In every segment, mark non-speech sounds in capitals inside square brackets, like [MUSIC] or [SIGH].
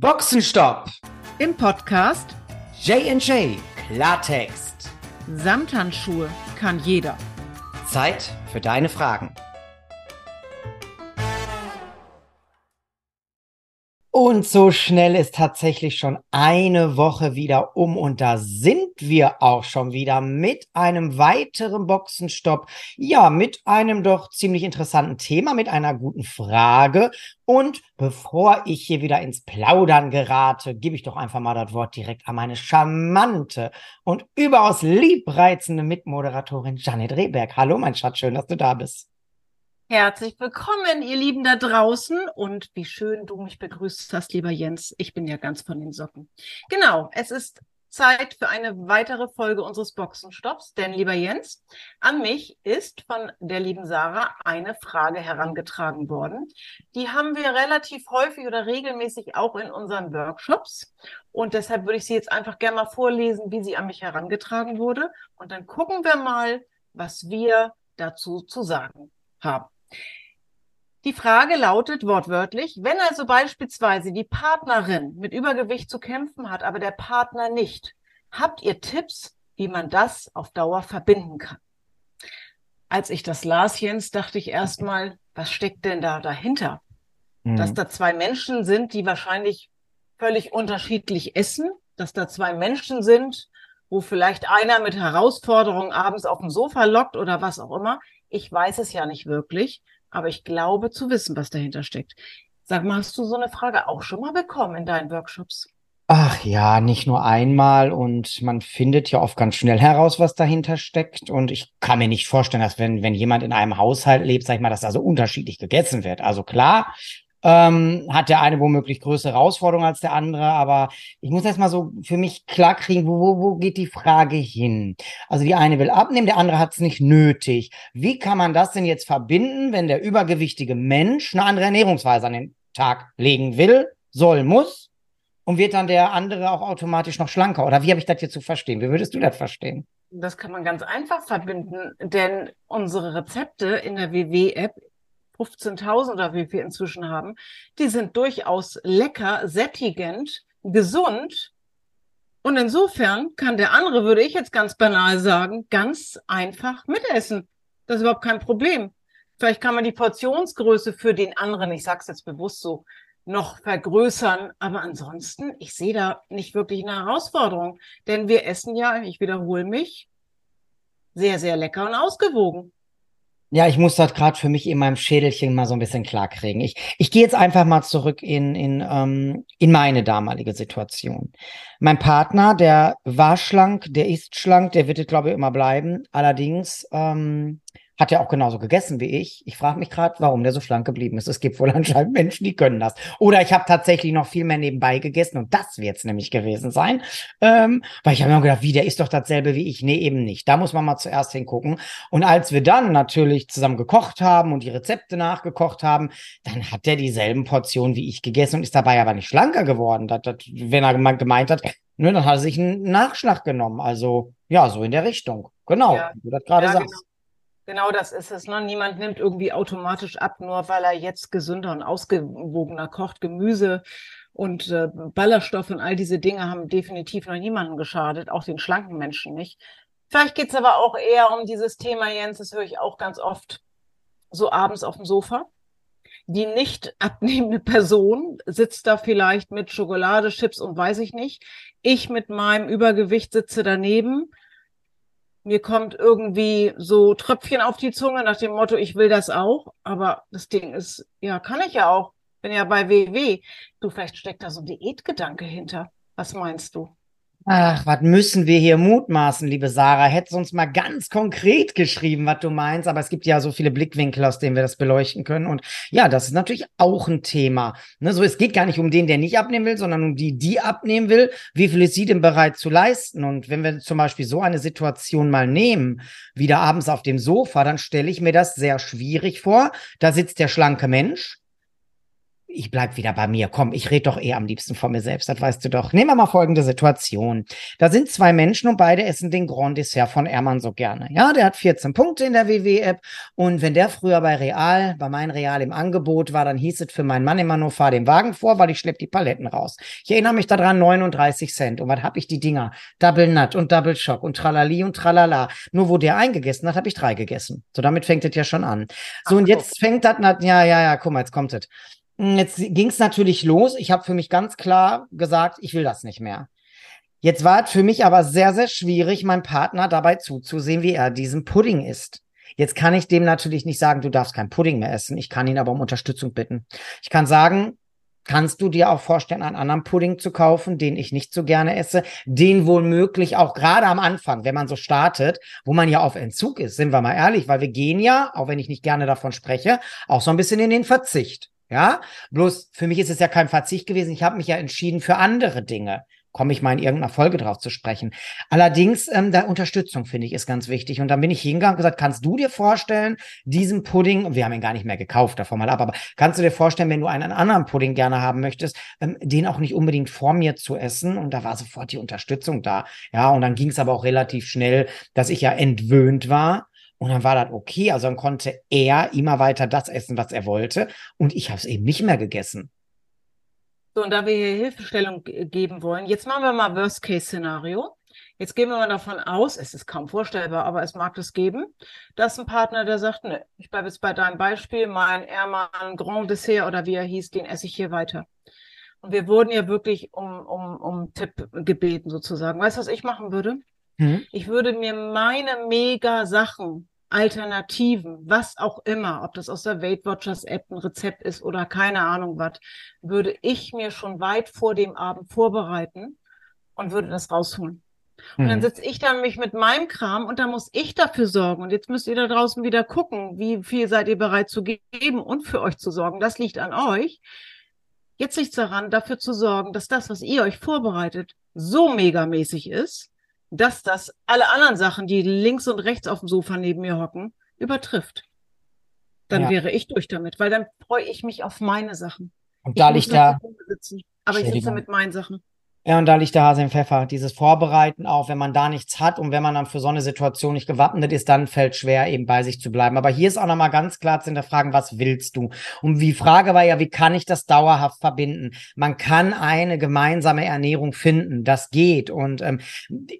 Boxenstopp! Im Podcast J&J Klartext. Samthandschuhe kann jeder. Zeit für deine Fragen. Und so schnell ist tatsächlich schon eine Woche wieder um und da sind wir auch schon wieder mit einem weiteren Boxenstopp. Ja, mit einem doch ziemlich interessanten Thema, mit einer guten Frage. Und bevor ich hier wieder ins Plaudern gerate, gebe ich doch einfach mal das Wort direkt an meine charmante und überaus liebreizende Mitmoderatorin Janet Rehberg. Hallo, mein Schatz, schön, dass du da bist. Herzlich willkommen, ihr Lieben da draußen. Und wie schön du mich begrüßt hast, lieber Jens. Ich bin ja ganz von den Socken. Genau, es ist Zeit für eine weitere Folge unseres Boxenstopps. Denn, lieber Jens, an mich ist von der lieben Sarah eine Frage herangetragen worden. Die haben wir relativ häufig oder regelmäßig auch in unseren Workshops. Und deshalb würde ich sie jetzt einfach gerne mal vorlesen, wie sie an mich herangetragen wurde. Und dann gucken wir mal, was wir dazu zu sagen haben. Die Frage lautet wortwörtlich, wenn also beispielsweise die Partnerin mit Übergewicht zu kämpfen hat, aber der Partner nicht, habt ihr Tipps, wie man das auf Dauer verbinden kann? Als ich das las, Jens, dachte ich erstmal, was steckt denn da dahinter? Mhm. Dass da zwei Menschen sind, die wahrscheinlich völlig unterschiedlich essen, dass da zwei Menschen sind, wo vielleicht einer mit Herausforderungen abends auf dem Sofa lockt oder was auch immer. Ich weiß es ja nicht wirklich, aber ich glaube zu wissen, was dahinter steckt. Sag mal, hast du so eine Frage auch schon mal bekommen in deinen Workshops? Ach ja, nicht nur einmal und man findet ja oft ganz schnell heraus, was dahinter steckt. Und ich kann mir nicht vorstellen, dass wenn, wenn jemand in einem Haushalt lebt, sag ich mal, dass da so unterschiedlich gegessen wird. Also klar, ähm, hat der eine womöglich größere Herausforderungen als der andere, aber ich muss erst mal so für mich klar kriegen, wo, wo, wo geht die Frage hin? Also die eine will abnehmen, der andere hat es nicht nötig. Wie kann man das denn jetzt verbinden, wenn der übergewichtige Mensch eine andere Ernährungsweise an den Tag legen will, soll, muss? Und wird dann der andere auch automatisch noch schlanker? Oder wie habe ich das jetzt zu verstehen? Wie würdest du das verstehen? Das kann man ganz einfach verbinden, denn unsere Rezepte in der WW-App 15.000 oder wie wir inzwischen haben, die sind durchaus lecker, sättigend, gesund. Und insofern kann der andere, würde ich jetzt ganz banal sagen, ganz einfach mitessen. Das ist überhaupt kein Problem. Vielleicht kann man die Portionsgröße für den anderen, ich sage es jetzt bewusst so, noch vergrößern. Aber ansonsten, ich sehe da nicht wirklich eine Herausforderung. Denn wir essen ja, ich wiederhole mich, sehr, sehr lecker und ausgewogen. Ja, ich muss das gerade für mich in meinem Schädelchen mal so ein bisschen klarkriegen. Ich, ich gehe jetzt einfach mal zurück in, in, ähm, in meine damalige Situation. Mein Partner, der war schlank, der ist schlank, der wird, glaube ich, immer bleiben. Allerdings ähm, hat er auch genauso gegessen wie ich. Ich frage mich gerade, warum der so schlank geblieben ist. Es gibt wohl [LAUGHS] anscheinend Menschen, die können das. Oder ich habe tatsächlich noch viel mehr nebenbei gegessen und das wird es nämlich gewesen sein. Ähm, weil ich habe mir gedacht, wie, der ist doch dasselbe wie ich. Nee, eben nicht. Da muss man mal zuerst hingucken. Und als wir dann natürlich zusammen gekocht haben und die Rezepte nachgekocht haben, dann hat er dieselben Portionen wie ich gegessen und ist dabei aber nicht schlanker geworden. Das, das, wenn er gemeint hat, ne, dann hat er sich einen Nachschlag genommen. Also ja, so in der Richtung. Genau, ja. wie du das gerade ja, sagst. Genau. Genau das ist es. Ne? Niemand nimmt irgendwie automatisch ab, nur weil er jetzt gesünder und ausgewogener kocht. Gemüse und äh, Ballaststoffe und all diese Dinge haben definitiv noch niemanden geschadet, auch den schlanken Menschen nicht. Vielleicht geht's aber auch eher um dieses Thema, Jens, das höre ich auch ganz oft so abends auf dem Sofa. Die nicht abnehmende Person sitzt da vielleicht mit Schokolade, Chips und weiß ich nicht. Ich mit meinem Übergewicht sitze daneben mir kommt irgendwie so Tröpfchen auf die Zunge nach dem Motto, ich will das auch. Aber das Ding ist, ja, kann ich ja auch. Bin ja bei WW. Du, vielleicht steckt da so ein Diätgedanke hinter. Was meinst du? Ach, was müssen wir hier mutmaßen, liebe Sarah? Hättest uns mal ganz konkret geschrieben, was du meinst, aber es gibt ja so viele Blickwinkel, aus denen wir das beleuchten können. Und ja, das ist natürlich auch ein Thema. Ne, so, es geht gar nicht um den, der nicht abnehmen will, sondern um die, die abnehmen will. Wie viel ist sie denn bereit zu leisten? Und wenn wir zum Beispiel so eine Situation mal nehmen, wieder abends auf dem Sofa, dann stelle ich mir das sehr schwierig vor. Da sitzt der schlanke Mensch ich bleib wieder bei mir. Komm, ich rede doch eh am liebsten von mir selbst, das weißt du doch. Nehmen wir mal folgende Situation. Da sind zwei Menschen und beide essen den Grand Dessert von Ermann so gerne. Ja, der hat 14 Punkte in der WW-App und wenn der früher bei Real, bei meinem Real im Angebot war, dann hieß es für meinen Mann immer nur, fahr den Wagen vor, weil ich schlepp die Paletten raus. Ich erinnere mich daran, 39 Cent. Und was hab ich die Dinger? Double Nut und Double Shock und Tralali und Tralala. Nur wo der eingegessen hat, habe ich drei gegessen. So, damit fängt es ja schon an. So, Ach, und jetzt fängt das, ja, ja, ja, guck mal, jetzt kommt es. Hm, jetzt ging es natürlich los. Ich habe für mich ganz klar gesagt, ich will das nicht mehr. Jetzt war es für mich aber sehr, sehr schwierig, meinem Partner dabei zuzusehen, wie er diesen Pudding isst. Jetzt kann ich dem natürlich nicht sagen, du darfst kein Pudding mehr essen. Ich kann ihn aber um Unterstützung bitten. Ich kann sagen, kannst du dir auch vorstellen, einen anderen Pudding zu kaufen, den ich nicht so gerne esse, den wohl möglich auch gerade am Anfang, wenn man so startet, wo man ja auf Entzug ist, sind wir mal ehrlich, weil wir gehen ja, auch wenn ich nicht gerne davon spreche, auch so ein bisschen in den Verzicht. Ja, bloß für mich ist es ja kein Verzicht gewesen. Ich habe mich ja entschieden für andere Dinge. Komme ich mal in irgendeiner Folge drauf zu sprechen. Allerdings, ähm, da Unterstützung finde ich ist ganz wichtig. Und dann bin ich hingegangen und gesagt, kannst du dir vorstellen, diesen Pudding, wir haben ihn gar nicht mehr gekauft, davon mal ab, aber kannst du dir vorstellen, wenn du einen anderen Pudding gerne haben möchtest, ähm, den auch nicht unbedingt vor mir zu essen? Und da war sofort die Unterstützung da. Ja, und dann ging es aber auch relativ schnell, dass ich ja entwöhnt war und dann war das okay. Also dann konnte er immer weiter das essen, was er wollte. Und ich habe es eben nicht mehr gegessen. So, und da wir hier Hilfestellung geben wollen, jetzt machen wir mal Worst-Case-Szenario. Jetzt gehen wir mal davon aus, es ist kaum vorstellbar, aber es mag es geben, dass ein Partner, der sagt, ne, ich bleibe jetzt bei deinem Beispiel, mein Ermann Grand Dessert oder wie er hieß, den esse ich hier weiter. Und wir wurden ja wirklich um, um, um Tipp gebeten sozusagen. Weißt du, was ich machen würde? Mhm. Ich würde mir meine mega Sachen, Alternativen, was auch immer, ob das aus der Weight Watchers App ein Rezept ist oder keine Ahnung was, würde ich mir schon weit vor dem Abend vorbereiten und würde das rausholen. Und mhm. dann sitze ich dann mich mit meinem Kram und dann muss ich dafür sorgen. Und jetzt müsst ihr da draußen wieder gucken, wie viel seid ihr bereit zu geben und für euch zu sorgen. Das liegt an euch. Jetzt liegt es daran, dafür zu sorgen, dass das, was ihr euch vorbereitet, so megamäßig ist, dass das alle anderen Sachen, die links und rechts auf dem Sofa neben mir hocken, übertrifft. Dann ja. wäre ich durch damit, weil dann freue ich mich auf meine Sachen. Und da liegt da. Aber ich sitze mit meinen Sachen. Ja, und da liegt der Hase im Pfeffer. Dieses Vorbereiten auch, wenn man da nichts hat und wenn man dann für so eine Situation nicht gewappnet ist, dann fällt schwer, eben bei sich zu bleiben. Aber hier ist auch nochmal ganz klar zu hinterfragen, was willst du? Und die Frage war ja, wie kann ich das dauerhaft verbinden? Man kann eine gemeinsame Ernährung finden. Das geht. Und ähm,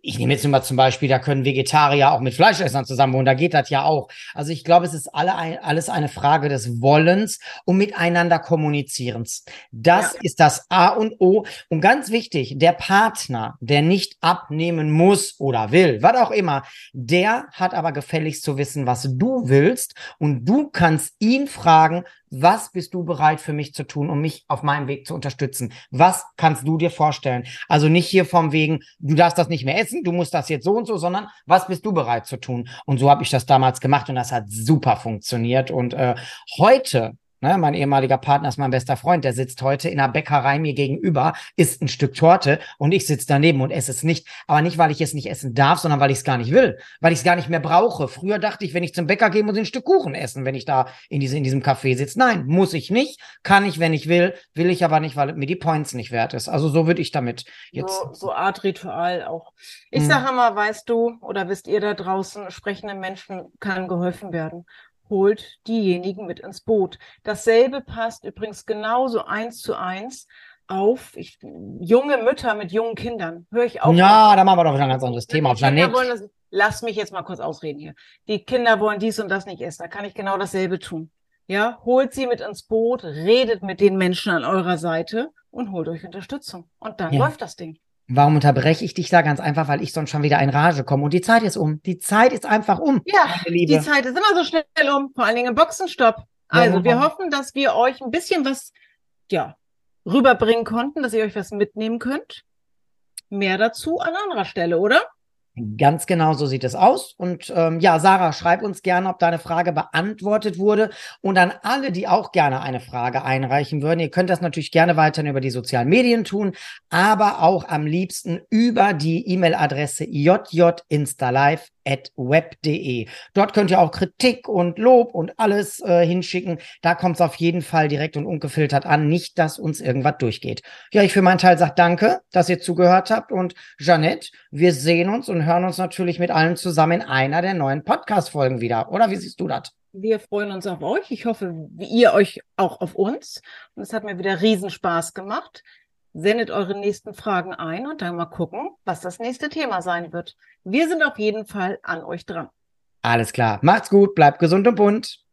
ich nehme jetzt mal zum Beispiel, da können Vegetarier auch mit Fleischessern zusammen wohnen. Da geht das ja auch. Also ich glaube, es ist alle ein, alles eine Frage des Wollens und miteinander Kommunizierens. Das ja. ist das A und O. Und ganz wichtig, der Partner, der nicht abnehmen muss oder will, was auch immer, der hat aber gefälligst zu wissen, was du willst und du kannst ihn fragen, was bist du bereit für mich zu tun, um mich auf meinem Weg zu unterstützen? Was kannst du dir vorstellen? Also nicht hier vom wegen, du darfst das nicht mehr essen, du musst das jetzt so und so, sondern was bist du bereit zu tun? Und so habe ich das damals gemacht und das hat super funktioniert. Und äh, heute Ne, mein ehemaliger Partner ist mein bester Freund, der sitzt heute in einer Bäckerei mir gegenüber, isst ein Stück Torte und ich sitze daneben und esse es nicht. Aber nicht, weil ich es nicht essen darf, sondern weil ich es gar nicht will, weil ich es gar nicht mehr brauche. Früher dachte ich, wenn ich zum Bäcker gehe, muss ich ein Stück Kuchen essen, wenn ich da in, diese, in diesem Café sitze. Nein, muss ich nicht, kann ich, wenn ich will, will ich aber nicht, weil mir die Points nicht wert ist. Also so würde ich damit jetzt. So, so Art Ritual auch. Ich hm. sage mal, weißt du, oder wisst ihr da draußen, sprechenden Menschen kann geholfen werden holt diejenigen mit ins Boot. Dasselbe passt übrigens genauso eins zu eins auf ich, junge Mütter mit jungen Kindern. Höre ich auch. Ja, da machen wir doch wieder ein ganz anderes Thema. Auf das, lass mich jetzt mal kurz ausreden hier. Die Kinder wollen dies und das nicht essen. Da kann ich genau dasselbe tun. Ja, holt sie mit ins Boot, redet mit den Menschen an eurer Seite und holt euch Unterstützung. Und dann ja. läuft das Ding. Warum unterbreche ich dich da ganz einfach, weil ich sonst schon wieder in Rage komme und die Zeit ist um. Die Zeit ist einfach um. Ja, die Zeit ist immer so schnell um, vor allen Dingen im Boxenstopp. Also, ja, wir hoffen, dass wir euch ein bisschen was, ja, rüberbringen konnten, dass ihr euch was mitnehmen könnt. Mehr dazu an anderer Stelle, oder? Ganz genau so sieht es aus. Und ähm, ja, Sarah, schreib uns gerne, ob deine Frage beantwortet wurde. Und an alle, die auch gerne eine Frage einreichen würden, ihr könnt das natürlich gerne weiterhin über die sozialen Medien tun, aber auch am liebsten über die E-Mail-Adresse jjinstalive web.de. Dort könnt ihr auch Kritik und Lob und alles äh, hinschicken. Da kommt es auf jeden Fall direkt und ungefiltert an. Nicht, dass uns irgendwas durchgeht. Ja, ich für meinen Teil sage danke, dass ihr zugehört habt. Und Jeanette, wir sehen uns und hören uns natürlich mit allen zusammen in einer der neuen Podcast-Folgen wieder. Oder wie siehst du das? Wir freuen uns auf euch. Ich hoffe, ihr euch auch auf uns. Und es hat mir wieder Riesenspaß gemacht. Sendet eure nächsten Fragen ein und dann mal gucken, was das nächste Thema sein wird. Wir sind auf jeden Fall an euch dran. Alles klar. Macht's gut, bleibt gesund und bunt.